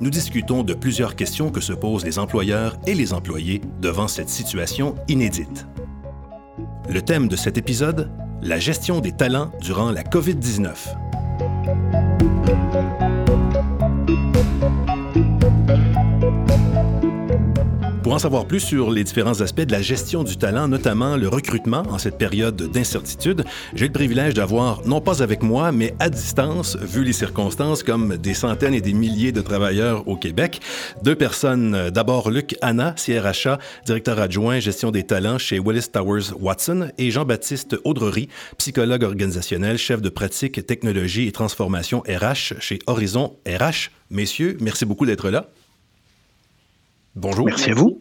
nous discutons de plusieurs questions que se posent les employeurs et les employés devant cette situation inédite. Le thème de cet épisode, la gestion des talents durant la COVID-19. Pour en savoir plus sur les différents aspects de la gestion du talent, notamment le recrutement en cette période d'incertitude, j'ai le privilège d'avoir, non pas avec moi, mais à distance, vu les circonstances, comme des centaines et des milliers de travailleurs au Québec, deux personnes. D'abord, Luc Anna, CRHA, directeur adjoint gestion des talents chez Willis Towers Watson, et Jean-Baptiste Audrery, psychologue organisationnel, chef de pratique technologie et transformation RH chez Horizon RH. Messieurs, merci beaucoup d'être là. Bonjour. Merci à vous.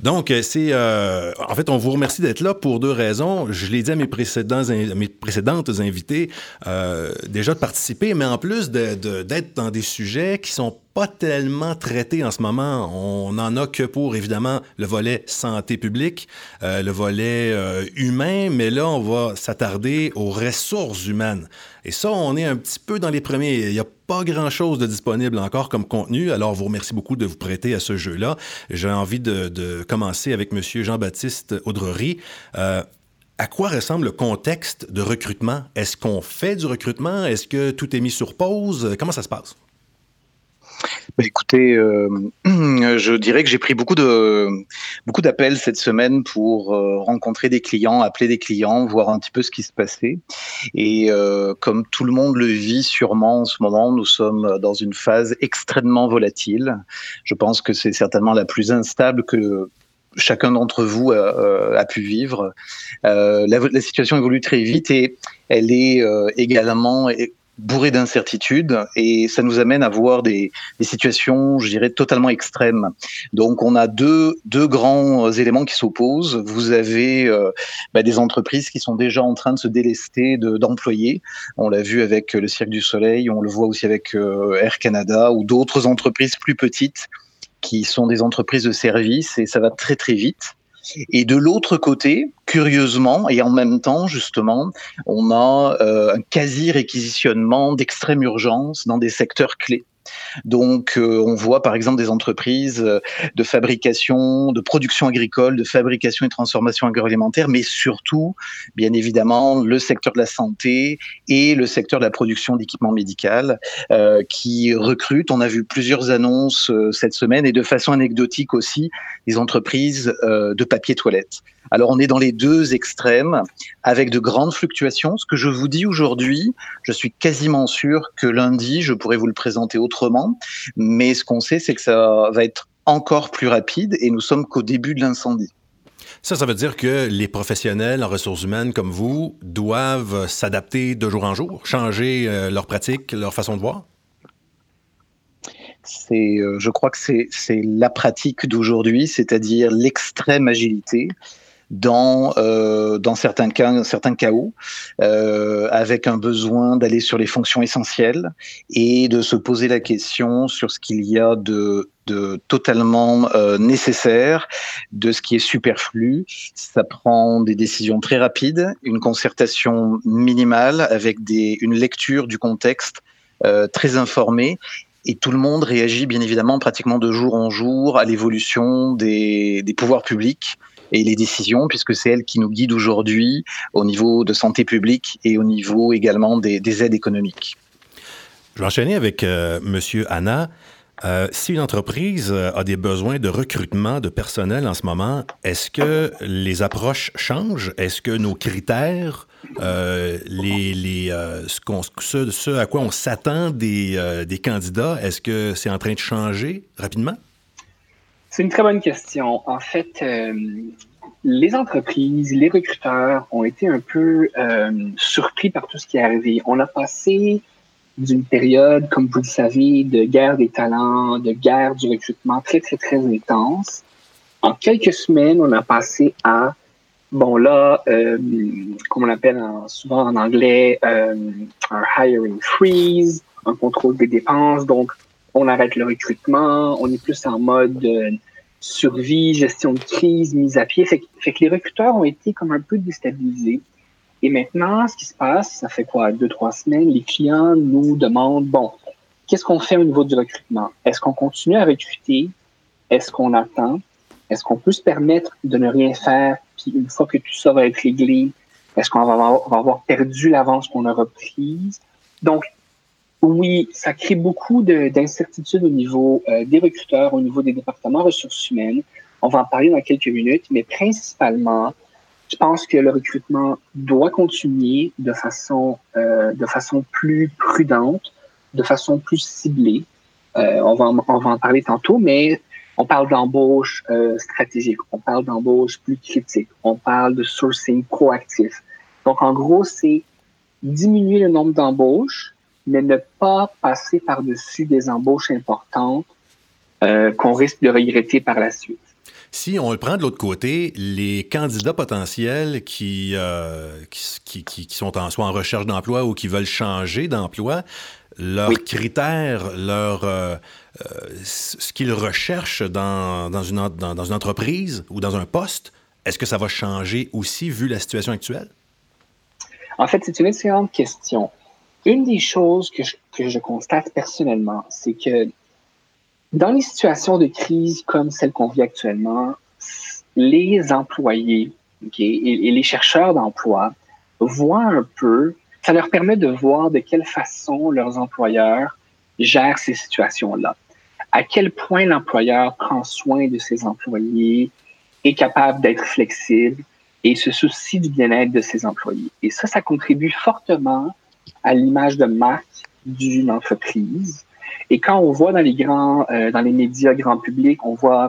Donc, euh, c'est. Euh, en fait, on vous remercie d'être là pour deux raisons. Je l'ai dit à mes, précédents, mes précédentes invités, euh, déjà de participer, mais en plus d'être de, dans des sujets qui sont pas tellement traités en ce moment. On n'en a que pour, évidemment, le volet santé publique, euh, le volet euh, humain, mais là, on va s'attarder aux ressources humaines. Et ça, on est un petit peu dans les premiers. Il n'y a pas grand-chose de disponible encore comme contenu, alors vous remercie beaucoup de vous prêter à ce jeu-là. J'ai envie de, commencer avec M. Jean-Baptiste Audrery. Euh, à quoi ressemble le contexte de recrutement? Est-ce qu'on fait du recrutement? Est-ce que tout est mis sur pause? Comment ça se passe? Bah, écoutez, euh, je dirais que j'ai pris beaucoup de beaucoup d'appels cette semaine pour euh, rencontrer des clients, appeler des clients, voir un petit peu ce qui se passait. Et euh, comme tout le monde le vit sûrement en ce moment, nous sommes dans une phase extrêmement volatile. Je pense que c'est certainement la plus instable que chacun d'entre vous a, pu vivre. la, la, situation évolue très vite et elle est également bourré d'incertitudes et ça nous amène à voir des, situations, je dirais, totalement extrêmes. Donc on a deux, deux grands éléments qui s'opposent. Vous avez euh, bah, des entreprises qui sont déjà en train de se délester d'employés. on l'a vu avec le Cirque du Soleil, on le voit aussi avec euh, Air Canada ou d'autres entreprises plus petites qui sont des entreprises de services et ça va très très vite. Et de l'autre côté, curieusement, et en même temps, justement, on a euh, un quasi-réquisitionnement d'extrême urgence dans des secteurs clés. Donc, euh, on voit par exemple des entreprises euh, de fabrication, de production agricole, de fabrication et transformation agroalimentaire, mais surtout, bien évidemment, le secteur de la santé et le secteur de la production d'équipements médical euh, qui recrutent. On a vu plusieurs annonces cette semaine et de façon anecdotique aussi, des entreprises de papier toilette. Alors on est dans les deux extrêmes avec de grandes fluctuations. Ce que je vous dis aujourd'hui, je suis quasiment sûr que lundi, je pourrais vous le présenter autrement. Mais ce qu'on sait, c'est que ça va être encore plus rapide et nous sommes qu'au début de l'incendie. Ça, ça veut dire que les professionnels en ressources humaines comme vous doivent s'adapter de jour en jour, changer euh, leur pratique, leur façon de voir? C'est, euh, je crois que c'est la pratique d'aujourd'hui, c'est-à-dire l'extrême agilité dans, euh, dans certains cas, certains euh, avec un besoin d'aller sur les fonctions essentielles et de se poser la question sur ce qu'il y a de, de totalement euh, nécessaire, de ce qui est superflu. Ça prend des décisions très rapides, une concertation minimale avec des, une lecture du contexte euh, très informée et tout le monde réagit bien évidemment pratiquement de jour en jour à l'évolution des, des pouvoirs publics et les décisions, puisque c'est elle qui nous guide aujourd'hui au niveau de santé publique et au niveau également des, aides économiques. Je vais enchaîner avec euh, Monsieur Anna. Euh, si une entreprise euh, a des besoins de recrutement de personnel en ce moment, est-ce que les approches changent? Est-ce que nos critères, les, ce, à quoi on s'attend des candidats, est-ce que c'est en train de changer rapidement? C'est une très bonne question. En fait, euh, les entreprises, les recruteurs ont été un peu euh, surpris par tout ce qui est arrivé. On a passé d'une période, comme vous le savez, de guerre des talents, de guerre du recrutement très, très, très intense. En quelques semaines, on a passé à, bon là, euh, comme on l'appelle souvent en anglais, un hiring freeze, un contrôle des dépenses. Donc, on arrête le recrutement, on est plus en mode euh, survie, gestion de crise, mise à pied. Fait, fait que les recruteurs ont été comme un peu déstabilisés. Et maintenant, ce qui se passe, ça fait quoi, deux, trois semaines, les clients nous demandent, bon, qu'est-ce qu'on fait au niveau du recrutement? Est-ce qu'on continue à recruter? Est-ce qu'on attend? Est-ce qu'on peut se permettre de ne rien faire? Puis une fois que tout ça va être réglé, est-ce qu'on va avoir perdu l'avance qu'on a reprise? Donc, oui, ça crée beaucoup d'incertitudes au niveau euh, des recruteurs, au niveau des départements ressources humaines. On va en parler dans quelques minutes, mais principalement, je pense que le recrutement doit continuer de façon, euh, de façon plus prudente, de façon plus ciblée. Euh, on, va, on va en parler tantôt, mais on parle d'embauche stratégique, on parle d'embauche plus critique, on parle de sourcing proactif. Donc, en gros, c'est diminuer le nombre d'embauches, mais ne pas passer par-dessus des embauches importantes euh, qu'on risque de regretter par la suite. Si on le prend de l'autre côté, les candidats potentiels qui, euh, qui, qui, sont en, soit en recherche d'emploi ou qui veulent changer d'emploi, leurs critères, leur, euh, euh, ce qu'ils recherchent dans, dans, une, dans, dans, une entreprise ou dans un poste, est-ce que ça va changer aussi vu la situation actuelle? En fait, c'est une excellente question. Une des choses que je, constate personnellement, c'est que dans les situations de crise comme celle qu'on vit actuellement, les employés et, les chercheurs d'emploi voient un peu, ça leur permet de voir de quelle façon leurs employeurs gèrent ces situations-là. À quel point l'employeur prend soin de ses employés, est capable d'être flexible et se soucie du bien-être de ses employés. Et ça, ça contribue fortement à l'image de marque d'une entreprise et quand on voit dans les grands, euh, dans les médias grand public, on voit,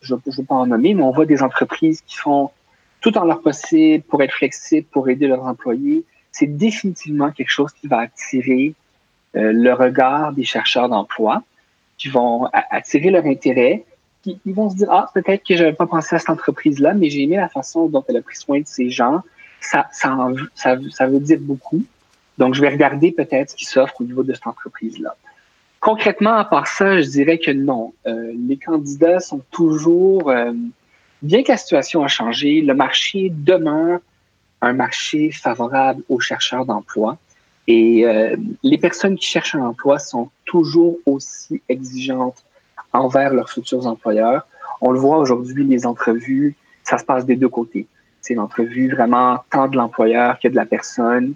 je ne veux pas en nommer, mais on voit des entreprises qui font tout en leur possible pour être flexibles, pour aider leurs employés. C'est définitivement quelque chose qui va attirer euh, le regard des chercheurs d'emploi, qui vont attirer leur intérêt, qui vont se dire ah peut-être que j'avais pas pensé à cette entreprise-là, mais j'ai aimé la façon dont elle a pris soin de ces gens. Ça, ça, ça veut dire beaucoup. Donc je vais regarder peut-être ce qui s'offre au niveau de cette entreprise-là. Concrètement, à part ça, je dirais que non. Euh, les candidats sont toujours, euh, bien que la situation a changé, le marché demeure un marché favorable aux chercheurs d'emploi. Et euh, les personnes qui cherchent un emploi sont toujours aussi exigeantes envers leurs futurs employeurs. On le voit aujourd'hui, les entrevues, ça se passe des deux côtés. C'est l'entrevue vraiment tant de l'employeur que de la personne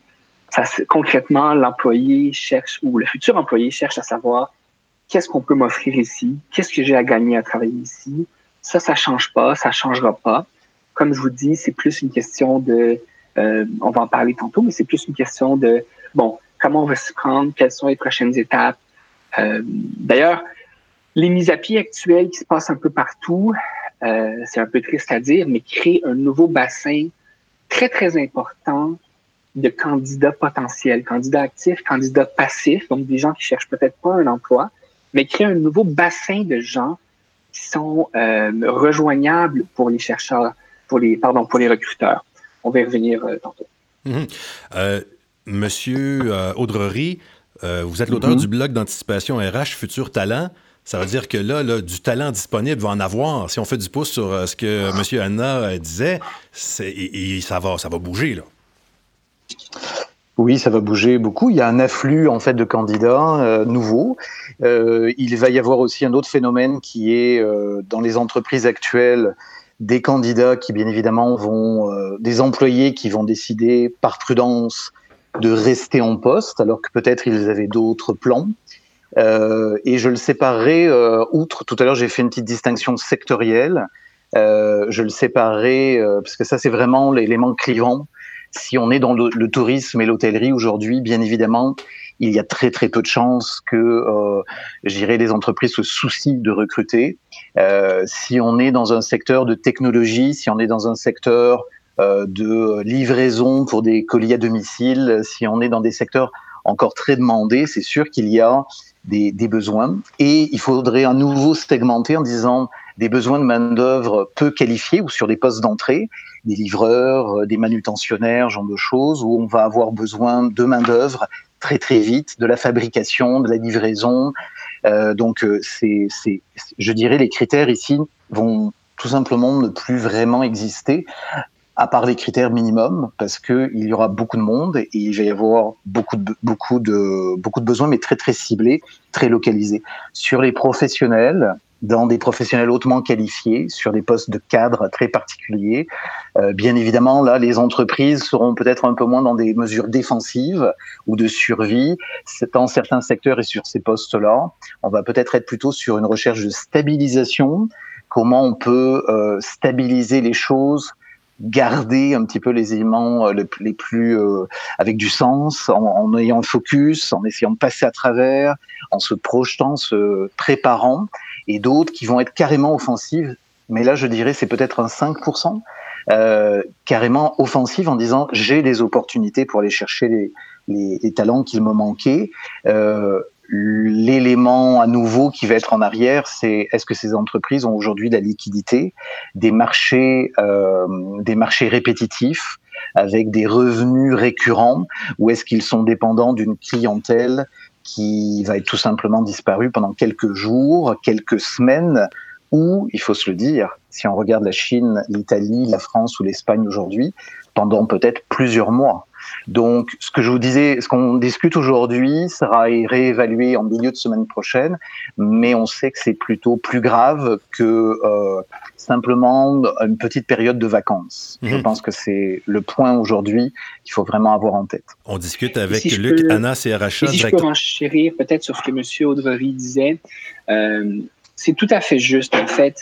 concrètement, l'employé cherche, ou le futur employé cherche à savoir qu'est-ce qu'on peut m'offrir ici, qu'est-ce que j'ai à gagner à travailler ici? Ça, ça change pas, ça changera pas. Comme je vous dis, c'est plus une question de, euh, on va en parler tantôt, mais c'est plus une question de, bon, comment on va s'y prendre, quelles sont les prochaines étapes? Euh, D'ailleurs, les mises à pied actuelles qui se passent un peu partout, euh, c'est un peu triste à dire, mais créent un nouveau bassin très, très important de candidats potentiels, candidats actifs, candidats passifs, donc des gens qui cherchent peut-être pas un emploi, mais créer un nouveau bassin de gens qui sont euh, rejoignables pour les chercheurs, pour les, pardon, pour les recruteurs. On va y revenir euh, tantôt. Mhm. Euh, monsieur Audrery, vous êtes l'auteur mhm. du blog d'anticipation RH Futur Talent. Ça veut dire que là, là, du talent disponible va en avoir. Si on fait du pouce sur ce que M. Anna disait, ça, va, ça va bouger. Là. Oui, ça va bouger beaucoup. Il y a un afflux en fait de candidats euh, nouveaux. Euh, il va y avoir aussi un autre phénomène qui est euh, dans les entreprises actuelles des candidats qui bien évidemment vont des employés qui vont décider par prudence de rester en poste alors que peut-être ils avaient d'autres plans. et je le séparerai outre. Tout à l'heure j'ai fait une petite distinction sectorielle. je le séparerai parce que ça c'est vraiment l'élément clivant si on est dans le, tourisme et l'hôtellerie aujourd'hui, bien évidemment, il y a très très peu de chances que, euh, j'irai, les entreprises se soucient de recruter. Euh, si on est dans un secteur de technologie, si on est dans un secteur euh, de livraison pour des colis à domicile, si on est dans des secteurs encore très demandé, c'est sûr qu'il y a des, des, besoins et il faudrait à nouveau segmenter en disant des besoins de main-d'œuvre peu qualifiés ou sur des postes d'entrée, des livreurs, euh, des manutentionnaires, genre de choses, où on va avoir besoin de main-d'œuvre très très vite, de la fabrication, de la livraison. Euh, donc, euh, c'est, c'est, je dirais, les critères ici vont tout simplement ne plus vraiment exister à part les critères minimums, parce que il y aura beaucoup de monde et il va y avoir beaucoup de, beaucoup de, beaucoup de besoins, mais très, très ciblés, très localisés. Sur les professionnels, dans des professionnels hautement qualifiés, sur des postes de cadre très particuliers. Euh, bien évidemment, là, les entreprises seront peut-être un peu moins dans des mesures défensives ou de survie. Dans certains secteurs et sur ces postes-là, on va peut-être être plutôt sur une recherche de stabilisation. Comment on peut euh, stabiliser les choses garder un petit peu les éléments euh, les plus euh, avec du sens, en, ayant le focus, en essayant de passer à travers, en se projetant, se préparant, et d'autres qui vont être carrément offensives. Mais là, je dirais, c'est peut-être un 5%, euh, carrément offensive en disant j'ai des opportunités pour aller chercher les, les, les talents qu'il me manquait. Euh, L'élément à nouveau qui va être en arrière, c'est est-ce que ces entreprises ont aujourd'hui de la liquidité, des marchés, euh, des marchés répétitifs avec des revenus récurrents, ou est-ce qu'ils sont dépendants d'une clientèle qui va être tout simplement disparue pendant quelques jours, quelques semaines, ou, il faut se le dire, si on regarde la Chine, l'Italie, la France ou l'Espagne aujourd'hui, pendant peut-être plusieurs mois? Donc, ce que je vous disais, ce qu'on discute aujourd'hui sera réévalué en milieu de semaine prochaine, mais on sait que c'est plutôt plus grave que euh, simplement une petite période de vacances. Je mhm. pense que c'est le point aujourd'hui qu'il faut vraiment avoir en tête. On discute avec Luc, Anna, CRHA. Si je peux enchérir peut-être sur ce que M. Audrey disait, euh, c'est tout à fait juste. En fait,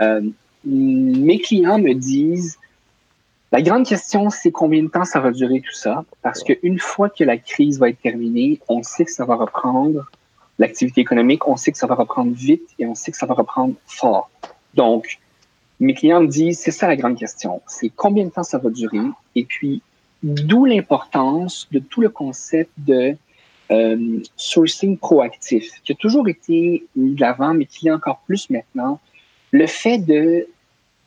euh, mes clients me disent la grande question, c'est combien de temps ça va durer tout ça? Parce qu'une fois que la crise va être terminée, on sait que ça va reprendre l'activité économique, on sait que ça va reprendre vite et on sait que ça va reprendre fort. Donc, mes clients me disent, c'est ça la grande question, c'est combien de temps ça va durer? Et puis, d'où l'importance de tout le concept de euh, sourcing proactif, qui a toujours été mis de l'avant, mais qui est encore plus maintenant. Le fait de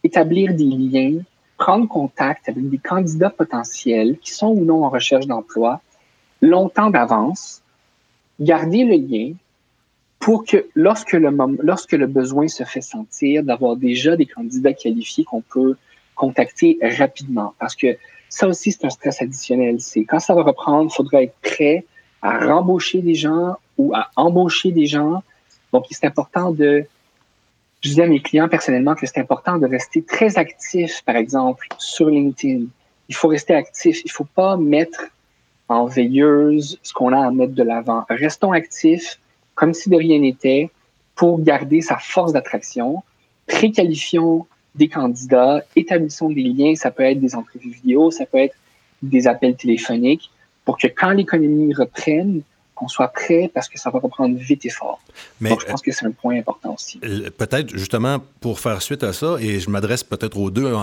établir des liens prendre contact avec des candidats potentiels qui sont ou non en recherche d'emploi longtemps d'avance, garder le lien pour que lorsque le, lorsque le besoin se fait sentir, d'avoir déjà des candidats qualifiés qu'on peut contacter rapidement. Parce que ça aussi, c'est un stress additionnel. C'est quand ça va reprendre, il faudra être prêt à rembaucher des gens ou à embaucher des gens. Donc, c'est important de je dis à mes clients personnellement que c'est important de rester très actif, par exemple, sur LinkedIn. Il faut rester actif. Il ne faut pas mettre en veilleuse ce qu'on a à mettre de l'avant. Restons actifs comme si de rien n'était pour garder sa force d'attraction. Préqualifions des candidats, établissons des liens. Ça peut être des entrevues vidéo, ça peut être des appels téléphoniques pour que quand l'économie reprenne, qu'on soit prêt parce que ça va reprendre vite et fort. Mais, Donc, je pense que c'est un point important aussi. Peut-être, justement, pour faire suite à ça, et je m'adresse peut-être aux deux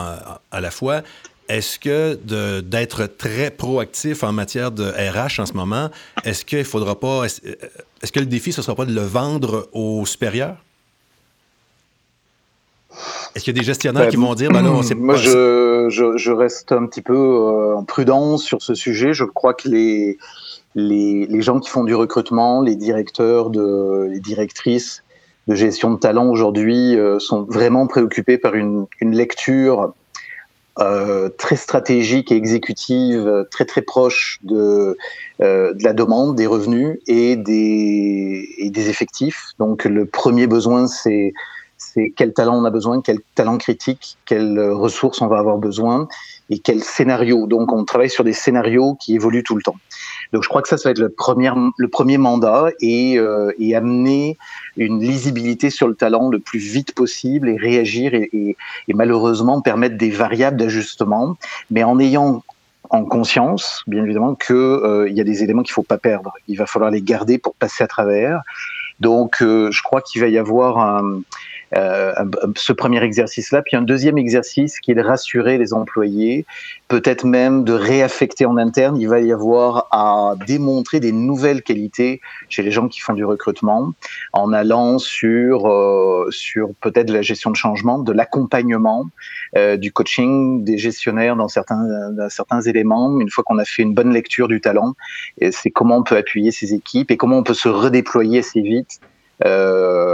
à, la fois, est-ce que d'être très proactif en matière de RH en ce moment, est-ce qu'il faudra pas. Est-ce que le défi, ce ne sera pas de le vendre aux supérieurs? Est-ce qu'il y a des gestionnaires qui ben, vont dire, ben non, c'est Moi, je, je, je, reste un petit peu euh, prudent sur ce sujet. Je crois que les, les, gens qui font du recrutement, les directeurs, les directrices de gestion de talent aujourd'hui euh, sont vraiment préoccupés par une, lecture euh, très stratégique et exécutive, très très proche de, euh, la demande, des revenus et des, effectifs. Donc le premier besoin, c'est quel talent on a besoin, quel talent critique, quelles ressources on va avoir besoin et quel scénario. Donc on travaille sur des scénarios qui évoluent tout le temps. Donc je crois que ça, ça va être le premier, le premier mandat et, euh, et amener une lisibilité sur le talent le plus vite possible et réagir et, malheureusement permettre des variables d'ajustement, mais en ayant en conscience, bien évidemment, qu'il euh, y a des éléments qu'il faut pas perdre. Il va falloir les garder pour passer à travers. Donc, euh, je crois qu'il va y avoir un, ce premier exercice-là, puis un deuxième exercice qui est de rassurer les employés, peut-être même de réaffecter en interne. Il va y avoir à démontrer des nouvelles qualités chez les gens qui font du recrutement, en allant sur euh, sur peut-être la gestion de changement, de l'accompagnement, euh, du coaching des gestionnaires dans certains dans certains éléments. Une fois qu'on a fait une bonne lecture du talent, c'est comment on peut appuyer ces équipes et comment on peut se redéployer assez vite euh,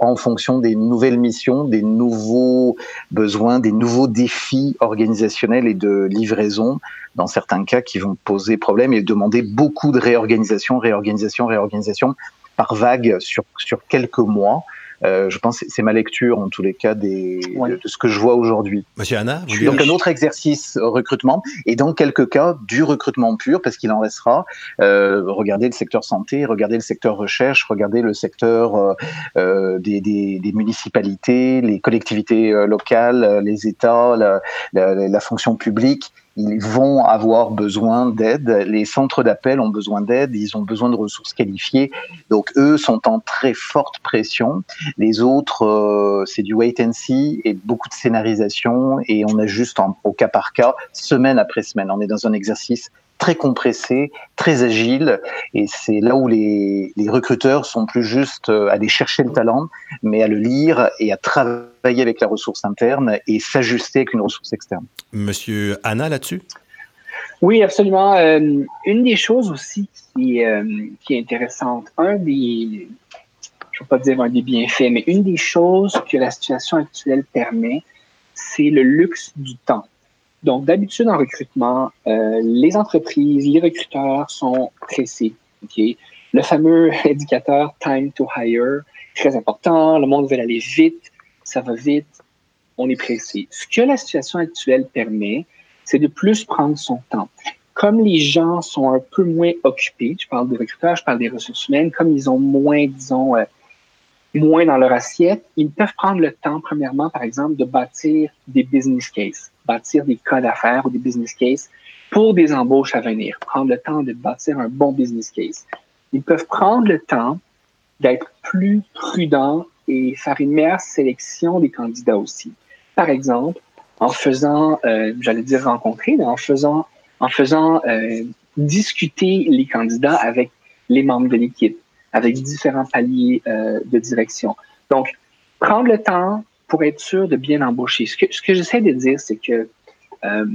en fonction des nouvelles missions, des nouveaux besoins, des nouveaux défis organisationnels et de livraison, dans certains cas qui vont poser problème et demander beaucoup de réorganisation, réorganisation, réorganisation par vague sur, sur quelques mois. Euh, je pense que c'est ma lecture, en tous les cas, des, de, ce que je vois aujourd'hui. Monsieur Anna, vous Donc, un autre exercice euh, recrutement, et dans quelques cas, du recrutement pur, parce qu'il en restera. Euh, regardez le secteur santé, regardez le secteur recherche, regardez le secteur euh des, des, des, municipalités, les collectivités locales, les États, la, la, la fonction publique ils vont avoir besoin d'aide. Les centres d'appel ont besoin d'aide, ils ont besoin de ressources qualifiées. Donc eux sont en très forte pression. Les autres, euh, c'est du wait and see et beaucoup de scénarisation et on ajuste au cas par cas, semaine après semaine. On est dans un exercice très compressé, très agile, et c'est là où les, les, recruteurs sont plus juste à aller chercher le talent, mais à le lire et à travailler avec la ressource interne et s'ajuster avec une ressource externe. Monsieur Anna, là-dessus? Oui, absolument. Euh, une des choses aussi qui, euh, qui est intéressante, un des, je ne veux pas dire un des bienfaits, mais une des choses que la situation actuelle permet, c'est le luxe du temps. Donc, d'habitude, en recrutement, euh, les entreprises, les recruteurs sont pressés. Okay? Le fameux indicateur time to hire, très important. Le monde veut aller vite, ça va vite, on est pressé. Ce que la situation actuelle permet, c'est de plus prendre son temps. Comme les gens sont un peu moins occupés, je parle des recruteurs, je parle des ressources humaines, comme ils ont moins, disons, euh, moins dans leur assiette, ils peuvent prendre le temps, premièrement, par exemple, de bâtir des business cases bâtir des cas d'affaires ou des business cases pour des embauches à venir, prendre le temps de bâtir un bon business case. Ils peuvent prendre le temps d'être plus prudents et faire une meilleure sélection des candidats aussi. Par exemple, en faisant, euh, j'allais dire rencontrer, mais en faisant, en faisant euh, discuter les candidats avec les membres de l'équipe, avec différents paliers euh, de direction. Donc, prendre le temps pour être sûr de bien embaucher. Ce que, ce que j'essaie de dire, c'est que euh,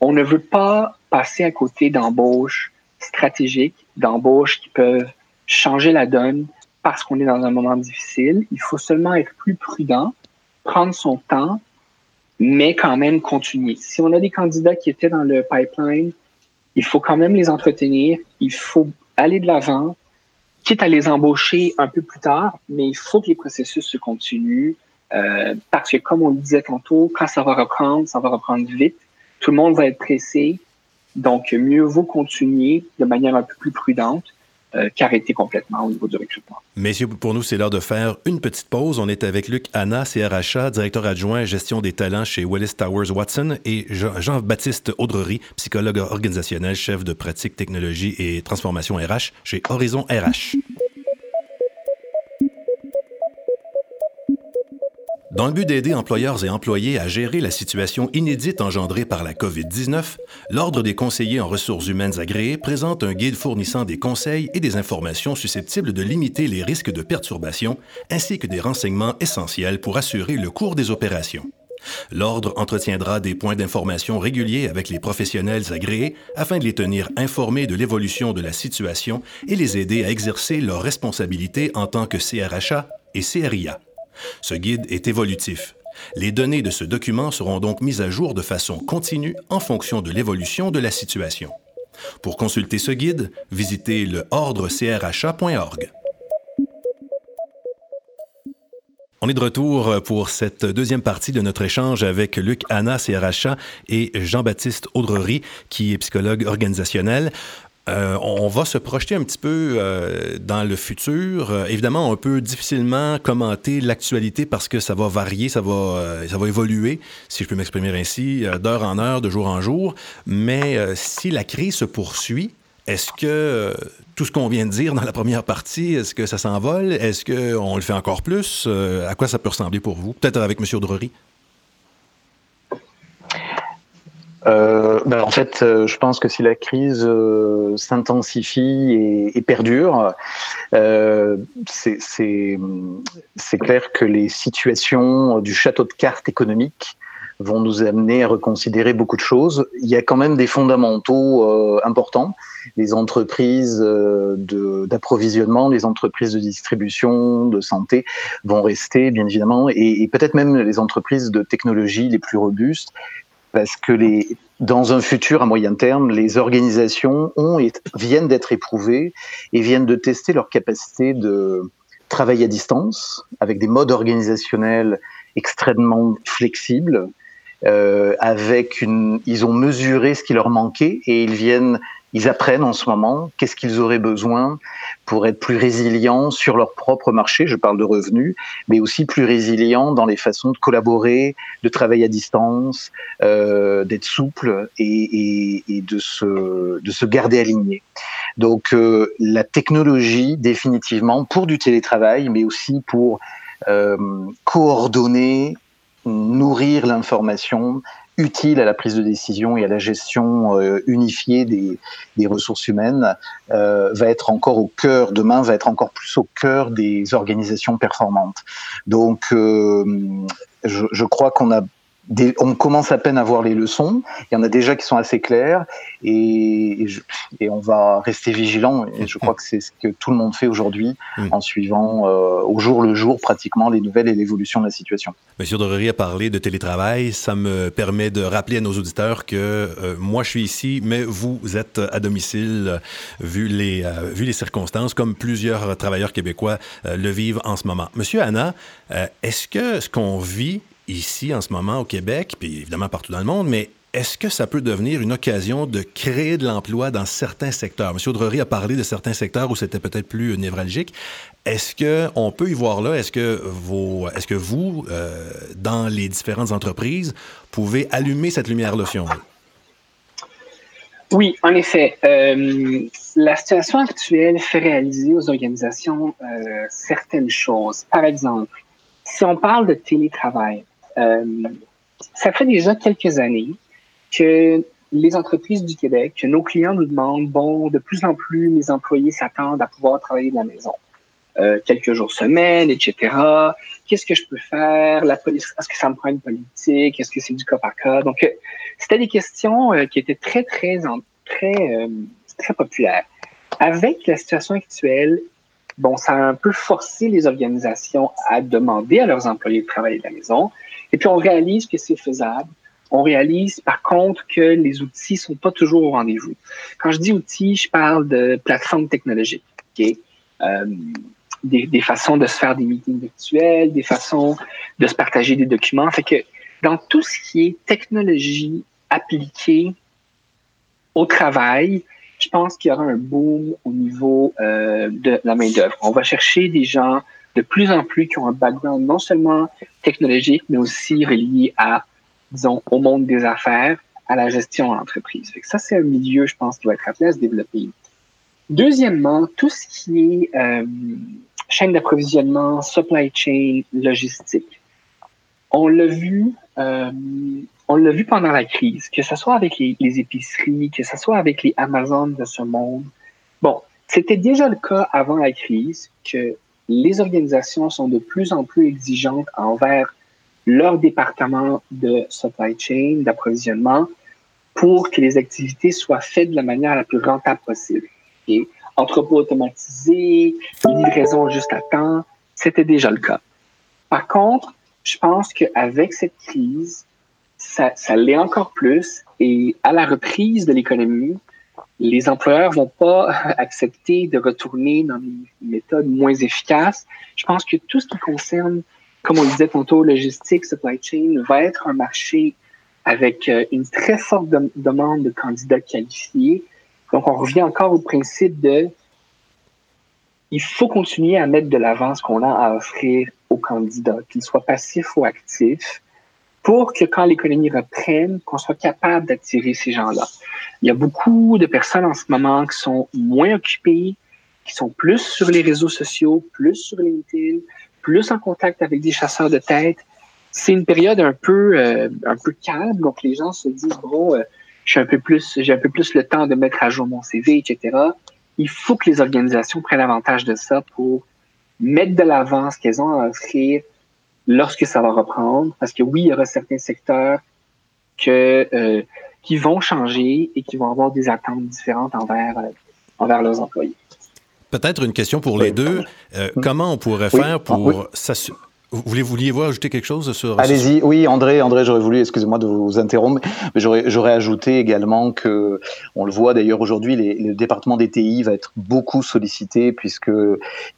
on ne veut pas passer à côté d'embauches stratégiques, d'embauches qui peuvent changer la donne parce qu'on est dans un moment difficile. Il faut seulement être plus prudent, prendre son temps, mais quand même continuer. Si on a des candidats qui étaient dans le pipeline, il faut quand même les entretenir, il faut aller de l'avant, quitte à les embaucher un peu plus tard, mais il faut que les processus se continuent. Euh, parce que, comme on le disait tantôt, quand ça va reprendre, ça va reprendre vite. Tout le monde va être pressé. Donc, mieux vaut continuer de manière un peu plus prudente euh, qu'arrêter complètement au niveau du recrutement. Messieurs, pour nous, c'est l'heure de faire une petite pause. On est avec Luc Anna, CRHA, directeur adjoint gestion des talents chez Willis Towers Watson, et Jean-Baptiste Audrery, psychologue organisationnel, chef de pratique technologie et transformation RH chez Horizon RH. Dans le but d'aider employeurs et employés à gérer la situation inédite engendrée par la COVID-19, l'Ordre des conseillers en ressources humaines agréés présente un guide fournissant des conseils et des informations susceptibles de limiter les risques de perturbation, ainsi que des renseignements essentiels pour assurer le cours des opérations. L'Ordre entretiendra des points d'information réguliers avec les professionnels agréés afin de les tenir informés de l'évolution de la situation et les aider à exercer leurs responsabilités en tant que CRHA et CRIA. Ce guide est évolutif. Les données de ce document seront donc mises à jour de façon continue en fonction de l'évolution de la situation. Pour consulter ce guide, visitez le ordrecrha.org. On est de retour pour cette deuxième partie de notre échange avec Luc Anna, CRHA, et Jean-Baptiste Audrery, qui est psychologue organisationnel. Euh, on va se projeter un petit peu euh, dans le futur. Euh, évidemment, on peut difficilement commenter l'actualité parce que ça va varier, ça va, ça va évoluer, si je peux m'exprimer ainsi, d'heure en heure, de jour en jour. Mais si la crise se poursuit, Est-ce que tout ce qu'on vient de dire dans la première partie, est-ce que ça s'envole? Est-ce qu'on le fait encore plus? à quoi ça peut ressembler pour vous? Peut-être avec M. Drury. Euh, ben en fait, euh, je pense que si la crise euh, s'intensifie et, et, perdure, euh, c'est clair que les situations du château de cartes économique vont nous amener à reconsidérer beaucoup de choses. Il y a quand même des fondamentaux euh, importants. Les entreprises d'approvisionnement, les entreprises de distribution, de santé vont rester, bien évidemment, et, et peut-être même les entreprises de technologie les plus robustes parce que les, dans un futur à moyen terme, les organisations ont et viennent d'être éprouvées et viennent de tester leur capacité de travailler à distance avec des modes organisationnels extrêmement flexibles. Euh, avec une, ils ont mesuré ce qui leur manquait et ils viennent ils apprennent en ce moment qu'est-ce qu'ils auraient besoin pour être plus résilients sur leur propre marché, je parle de revenus, mais aussi plus résilients dans les façons de collaborer, de travailler à distance, euh, d'être souple et, de, se, de se garder aligné. Donc euh, la technologie, définitivement, pour du télétravail, mais aussi pour euh, coordonner, nourrir l'information, utile à la prise de décision et à la gestion euh, unifiée des, ressources humaines euh, va être encore au cœur, demain va être encore plus au cœur des organisations performantes. Donc euh, je, crois qu'on a on commence à peine à voir les leçons. Il y en a déjà qui sont assez claires et, et, on va rester vigilant. Et je crois que c'est ce que tout le monde fait aujourd'hui en suivant euh, au jour le jour pratiquement les nouvelles et l'évolution de la situation. Monsieur Doreri a parlé de télétravail. Ça me permet de rappeler à nos auditeurs que euh, moi je suis ici, mais vous êtes à domicile vu les euh, vu les circonstances, comme plusieurs travailleurs québécois le vivent en ce moment. Monsieur Anna, est-ce que ce qu'on vit ici en ce moment au Québec, puis évidemment partout dans le monde, mais est-ce que ça peut devenir une occasion de créer de l'emploi dans certains secteurs? M. Audrey a parlé de certains secteurs où c'était peut-être plus névralgique. Est-ce qu'on peut y voir là, est-ce que, vous, euh, dans les différentes entreprises, pouvez allumer cette lumière-là, si on? Oui, en effet. Euh, la situation actuelle fait réaliser aux organisations euh, certaines choses. Par exemple, si on parle de télétravail, euh, ça fait déjà quelques années que les entreprises du Québec, que nos clients nous demandent, bon, de plus en plus, mes employés s'attendent à pouvoir travailler de la maison. Euh, quelques jours semaine, etc. Qu'est-ce que je peux faire? La police, est-ce que ça me prend une politique? Est-ce que c'est du cas par cas? Donc, euh, c'était des questions euh, qui étaient très, très, très, euh, très populaires. Avec la situation actuelle, bon, ça a un peu forcé les organisations à demander à leurs employés de travailler de la maison. Et puis, on réalise que c'est faisable. On réalise, par contre, que les outils sont pas toujours au rendez-vous. Quand je dis outils, je parle de plateformes technologiques. Euh, des, des, façons de se faire des meetings virtuels, des façons de se partager des documents. Fait que dans tout ce qui est technologie appliquée au travail, je pense qu'il y aura un boom au niveau euh, de la main-d'œuvre. On va chercher des gens de plus en plus qui ont un background non seulement technologique, mais aussi relié à, disons, au monde des affaires, à la gestion en entreprise. ça, c'est un milieu, je pense, qui va être appelé à se développer. Deuxièmement, tout ce qui est euh, chaîne d'approvisionnement, supply chain, logistique. On l'a vu, euh, on l'a vu pendant la crise, que ce soit avec les, épiceries, que ce soit avec les Amazon de ce monde. Bon, c'était déjà le cas avant la crise que les organisations sont de plus en plus exigeantes envers leur département de supply chain, d'approvisionnement, pour que les activités soient faites de la manière la plus rentable possible. Et entrepôt automatisé, livraison juste à temps, c'était déjà le cas. Par contre, je pense qu'avec cette crise, ça, ça l'est encore plus et à la reprise de l'économie, les employeurs vont pas accepter de retourner dans des méthodes moins efficaces. Je pense que tout ce qui concerne, comme on le disait tantôt, logistique, supply chain, va être un marché avec euh, une très forte de demande de candidats qualifiés donc, on revient encore au principe de il faut continuer à mettre de l'avant ce qu'on a à offrir aux candidats, qu'ils soient passifs ou actifs, pour que quand l'économie reprenne, qu'on soit capable d'attirer ces gens-là. Il y a beaucoup de personnes en ce moment qui sont moins occupées, qui sont plus sur les réseaux sociaux, plus sur LinkedIn, plus en contact avec des chasseurs de tête. C'est une période un peu euh, un peu calme, donc les gens se disent bon, euh, j'ai un peu plus j'ai un peu plus le temps de mettre à jour mon CV, etc. Il faut que les organisations prennent avantage de ça pour mettre de l'avant ce qu'elles ont à offrir lorsque ça va reprendre, parce que oui, il y aura certains secteurs que euh, qui vont changer et qui vont avoir des attentes différentes envers envers leurs employés. Peut-être une question pour les deux. Euh, comment on pourrait faire pour s'assurer vous vouliez-vous ajouter quelque chose sur... Allez-y, oui, André, André, j'aurais voulu, excusez-moi de vous interrompre, mais j'aurais ajouté également que, on le voit d'ailleurs aujourd'hui, le département des TI va être beaucoup sollicité puisque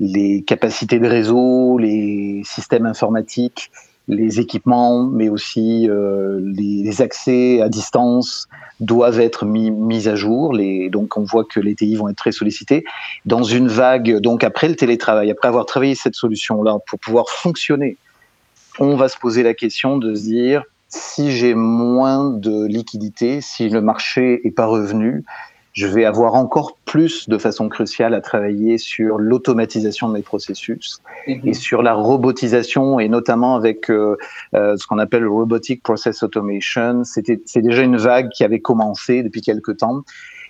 les capacités de réseau, les systèmes informatiques, les équipements, mais aussi euh, les, accès à distance doivent être mis, à jour. Donc on voit que les TI vont être très sollicités. Dans une vague, donc après le télétravail, après avoir travaillé cette solution-là pour pouvoir fonctionner, on va se poser la question de se dire si j'ai moins de liquidité, si le marché est pas revenu, je vais avoir encore plus de façon cruciale à travailler sur l'automatisation de mes processus mhm. et sur la robotisation et notamment avec euh, euh, ce qu'on appelle le robotic process automation. C'était c'est déjà une vague qui avait commencé depuis quelque temps,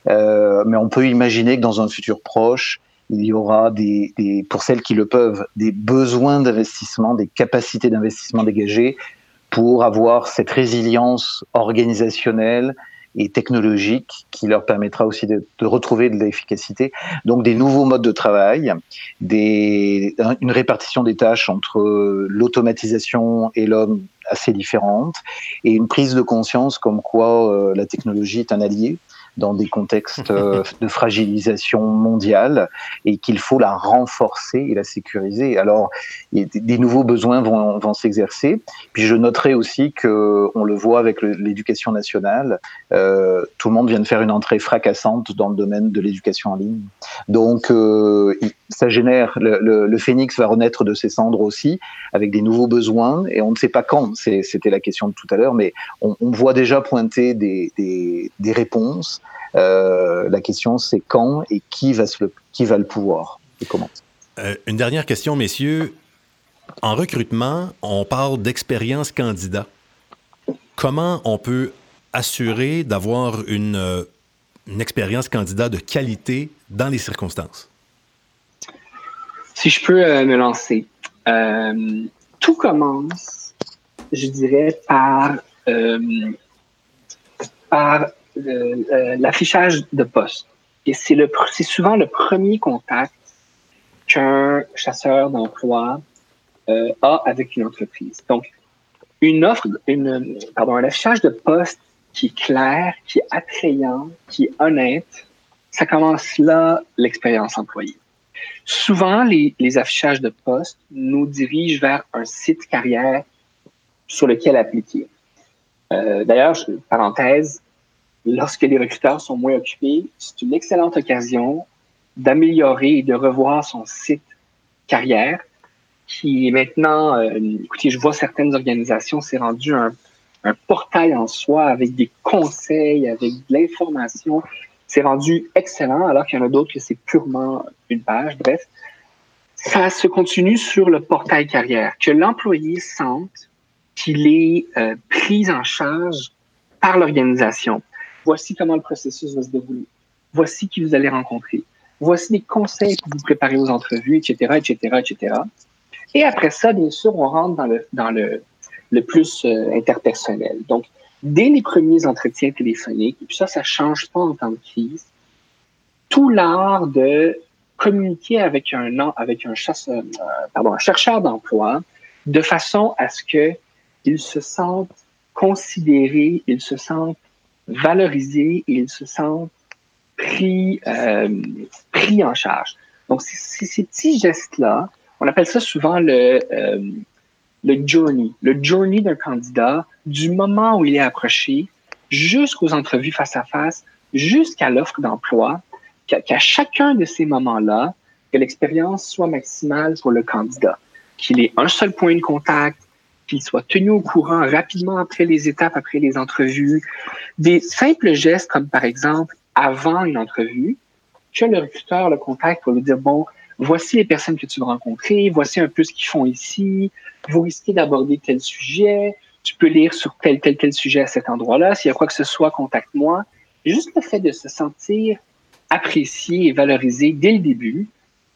euh, mais on peut imaginer que dans un futur proche, il y aura des, des pour celles qui le peuvent des besoins d'investissement, des capacités d'investissement dégagées pour avoir cette résilience organisationnelle et technologique qui leur permettra aussi de, retrouver de l'efficacité. Donc des nouveaux modes de travail, des, une répartition des tâches entre l'automatisation et l'homme assez différente, et une prise de conscience comme quoi euh, la technologie est un allié dans des contextes euh, de fragilisation mondiale et qu'il faut la renforcer et la sécuriser. Alors, des nouveaux besoins vont, vont s'exercer. Puis je noterai aussi que on le voit avec l'éducation nationale, euh, tout le monde vient de faire une entrée fracassante dans le domaine de l'éducation en ligne. Donc, euh, ça génère le, le, le, phénix va renaître de ses cendres aussi avec des nouveaux besoins et on ne sait pas quand. C'était la question de tout à l'heure, mais on, on, voit déjà pointer des, des, des réponses. Euh, la question, c'est quand et qui va, se le, qui va le pouvoir et comment. Euh, une dernière question, messieurs. En recrutement, on parle d'expérience candidat. Comment on peut assurer d'avoir une, euh, une expérience candidat de qualité dans les circonstances? Si je peux me lancer, tout commence, je dirais, par, par l'affichage de poste. Et c'est le, c'est souvent le premier contact qu'un chasseur d'emploi euh, a avec une entreprise. Donc, une offre, une, pardon, un affichage de poste qui est clair, qui est attrayant, qui est honnête, ça commence là l'expérience employée. Souvent, les, les affichages de poste nous dirigent vers un site carrière sur lequel appliquer. Euh, D'ailleurs, parenthèse, lorsque les recruteurs sont moins occupés, c'est une excellente occasion d'améliorer et de revoir son site carrière qui est maintenant, euh, écoutez, je vois certaines organisations, c'est rendu un, portail en soi avec des conseils, avec de l'information. C'est rendu excellent, alors qu'il y en a d'autres que c'est purement une page. Bref, ça se continue sur le portail carrière, que l'employé sente qu'il est euh, pris en charge par l'organisation voici comment le processus va se dérouler, voici qui vous allez rencontrer, voici les conseils pour vous préparer aux entrevues, etc., etc., etc. Et après ça, bien sûr, on rentre dans le, plus euh, interpersonnel. Donc, dès les premiers entretiens téléphoniques, et puis ça, ça change pas en temps de crise, tout l'art de communiquer avec un, avec un, euh, un chercheur d'emploi de façon à ce qu'il se sente considéré, il se sente valorisés et ils se sentent pris, euh, pris en charge. Donc, ces petits gestes-là, on appelle ça souvent le, euh, le journey, le journey d'un candidat du moment où il est approché jusqu'aux entrevues face à face, jusqu'à l'offre d'emploi, qu'à chacun de ces moments-là, que l'expérience soit maximale pour le candidat, qu'il ait un seul point de contact, qu'ils soient tenus au courant rapidement après les étapes, après les entrevues. Des simples gestes comme par exemple, avant une entrevue, que le recruteur le contacte pour lui dire, bon, voici les personnes que tu vas rencontrer, voici un peu ce qu'ils font ici, vous risquez d'aborder tel sujet, tu peux lire sur tel, tel, tel sujet à cet endroit-là, s'il y a quoi que ce soit, contacte-moi. Juste le fait de se sentir apprécié et valorisé dès le début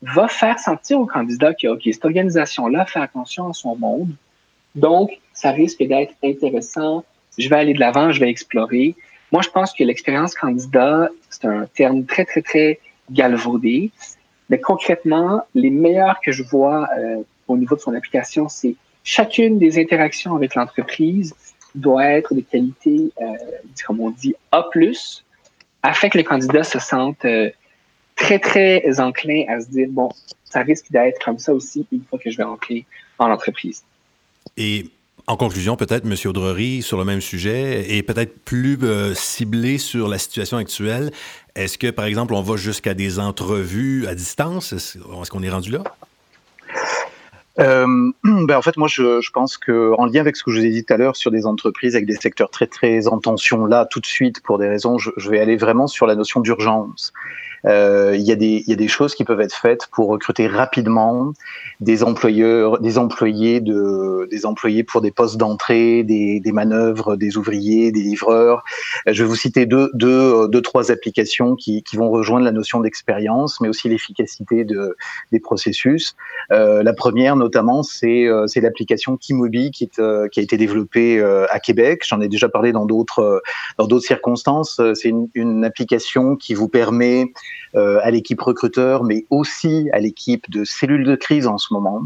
va faire sentir au candidat que, OK, cette organisation-là fait attention à son monde, donc ça risque d'être intéressant, je vais aller de l'avant, je vais explorer. Moi, je pense que l'expérience candidat, c'est un terme très, très, très galvaudé. Mais concrètement, les meilleurs que je vois euh, au niveau de son application, c'est chacune des interactions avec l'entreprise doit être de qualité, euh, comme on dit, A+, afin que le candidat se sente euh, très, très enclin à se dire, bon, ça risque d'être comme ça aussi une fois que je vais rentrer en entreprise. Et en conclusion, peut-être, M. Audrery, sur le même sujet, et peut-être plus euh, ciblé sur la situation actuelle, est-ce que, par exemple, on va jusqu'à des entrevues à distance? Est-ce qu'on est rendu là? Euh, ben en fait, moi, je, je pense que en lien avec ce que je vous ai dit tout à l'heure sur des entreprises avec des secteurs très très en tension, là, tout de suite, pour des raisons, je, je vais aller vraiment sur la notion d'urgence. Euh, il, y des, il y a des choses qui peuvent être faites pour recruter rapidement des employeurs, des employés de, des employés pour des postes d'entrée, des, des manœuvres, des ouvriers, des livreurs. Euh, je vais vous citer deux, deux, deux trois applications qui, qui vont rejoindre la notion d'expérience, mais aussi l'efficacité de, des processus. Euh, la première, notamment, c'est euh, c'est l'application Kimobi qui, euh, qui a été développée à Québec. J'en ai déjà parlé dans d'autres circonstances. C'est une, une application qui vous permet euh, à l'équipe recruteur, mais aussi à l'équipe de cellules de crise en ce moment.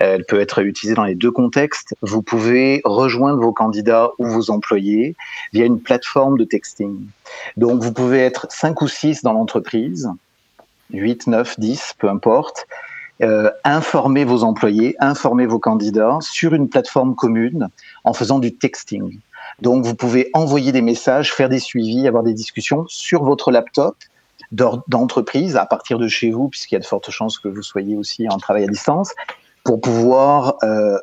Euh, elle peut être utilisée dans les deux contextes. Vous pouvez rejoindre vos candidats ou vos employés via une plateforme de texting. Donc vous pouvez être 5 ou 6 dans l'entreprise, 8, 9, 10, peu importe. Euh, informer vos employés, informer vos candidats sur une plateforme commune en faisant du texting. Donc, vous pouvez envoyer des messages, faire des suivis, avoir des discussions sur votre laptop d'entreprise à partir de chez vous, puisqu'il y a de fortes chances que vous soyez aussi en travail à distance, pour pouvoir euh,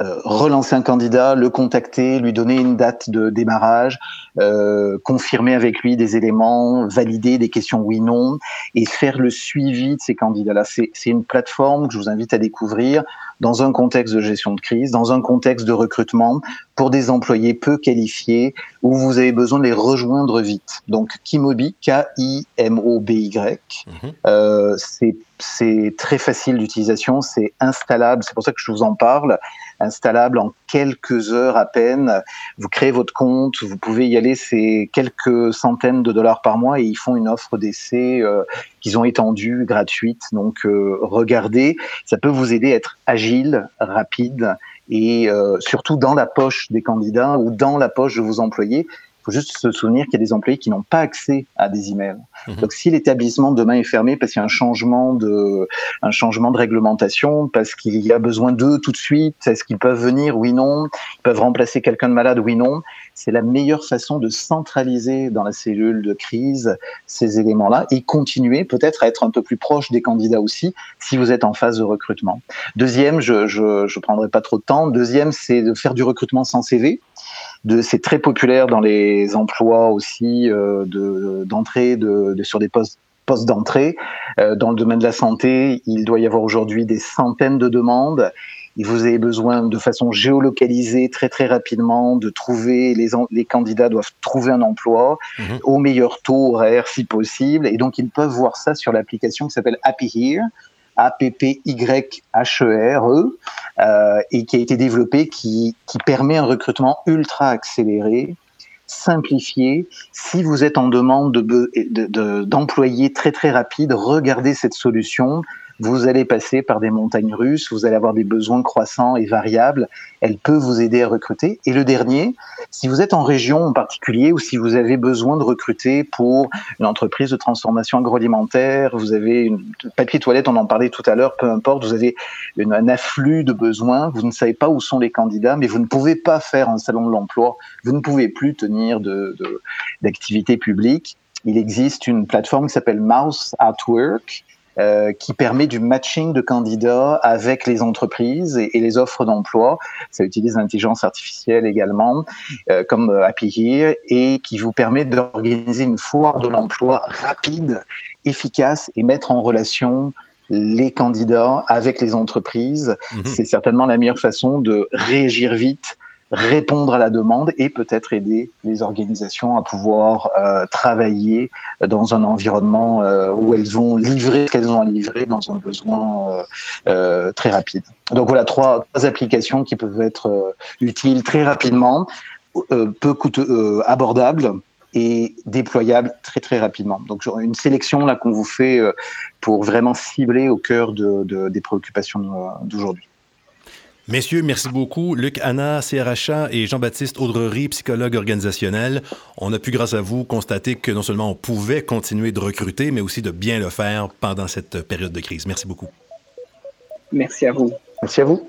euh, relancer un candidat, le contacter, lui donner une date de démarrage, euh, confirmer avec lui des éléments, valider des questions oui/non et faire le suivi de ces candidats-là. C'est une plateforme que je vous invite à découvrir dans un contexte de gestion de crise, dans un contexte de recrutement pour des employés peu qualifiés où vous avez besoin de les rejoindre vite. Donc Kimobi, K-I-M-O-B-Y, mhm. euh, c'est très facile d'utilisation, c'est installable, c'est pour ça que je vous en parle installable en quelques heures à peine. Vous créez votre compte, vous pouvez y aller, c'est quelques centaines de dollars par mois et ils font une offre d'essai euh, qu'ils ont étendue, gratuite. Donc euh, regardez, ça peut vous aider à être agile, rapide et euh, surtout dans la poche des candidats ou dans la poche de vos employés faut juste se souvenir qu'il y a des employés qui n'ont pas accès à des emails. Mhm. Donc, si l'établissement demain est fermé parce qu'il y a un changement de, un changement de réglementation, parce qu'il y a besoin d'eux tout de suite, est-ce qu'ils peuvent venir? Oui, non. Ils peuvent remplacer quelqu'un de malade? Oui, non. C'est la meilleure façon de centraliser dans la cellule de crise ces éléments-là et continuer peut-être à être un peu plus proche des candidats aussi si vous êtes en phase de recrutement. Deuxième, je, je, je prendrai pas trop de temps. Deuxième, c'est de faire du recrutement sans CV c'est très populaire dans les emplois aussi euh, d'entrée de, sur des postes postes d'entrée. Euh, dans le domaine de la santé, il doit y avoir aujourd'hui des centaines de demandes. Et vous avez besoin de façon géolocalisée très très rapidement de trouver les, les candidats doivent trouver un emploi mhm. au meilleur taux horaire si possible et donc ils peuvent voir ça sur l'application qui s'appelle Happy Here a-P-P-Y-H-E-R-E, euh, et qui a été développé, qui, qui permet un recrutement ultra accéléré, simplifié. Si vous êtes en demande d'employés de, de, très très rapides, regardez cette solution vous allez passer par des montagnes russes, vous allez avoir des besoins croissants et variables. Elle peut vous aider à recruter. Et le dernier, si vous êtes en région en particulier ou si vous avez besoin de recruter pour une entreprise de transformation agroalimentaire, vous avez une papier toilette, on en parlait tout à l'heure, peu importe, vous avez un afflux de besoins, vous ne savez pas où sont les candidats, mais vous ne pouvez pas faire un salon de l'emploi, vous ne pouvez plus tenir de, d'activités publiques. Il existe une plateforme qui s'appelle Mouse at Work euh, qui permet du matching de candidats avec les entreprises et, les offres d'emploi. Ça utilise l'intelligence artificielle également, euh, comme Happy Here, et qui vous permet d'organiser une foire de l'emploi rapide, efficace et mettre en relation les candidats avec les entreprises. Mhm. C'est certainement la meilleure façon de réagir vite répondre à la demande et peut-être aider les organisations à pouvoir euh, travailler dans un environnement euh, où elles vont livrer ce qu'elles ont à livrer dans un besoin euh, très rapide. Donc voilà trois, applications qui peuvent être utiles très rapidement, peu coûteux, abordables et déployables très très rapidement. Donc une sélection là qu'on vous fait pour vraiment cibler au cœur de, des préoccupations d'aujourd'hui. Messieurs, merci beaucoup. Luc Anna, CRHA et Jean-Baptiste Audrery, psychologue organisationnel. On a pu, grâce à vous, constater que non seulement on pouvait continuer de recruter, mais aussi de bien le faire pendant cette période de crise. Merci beaucoup. Merci à vous. Merci à vous.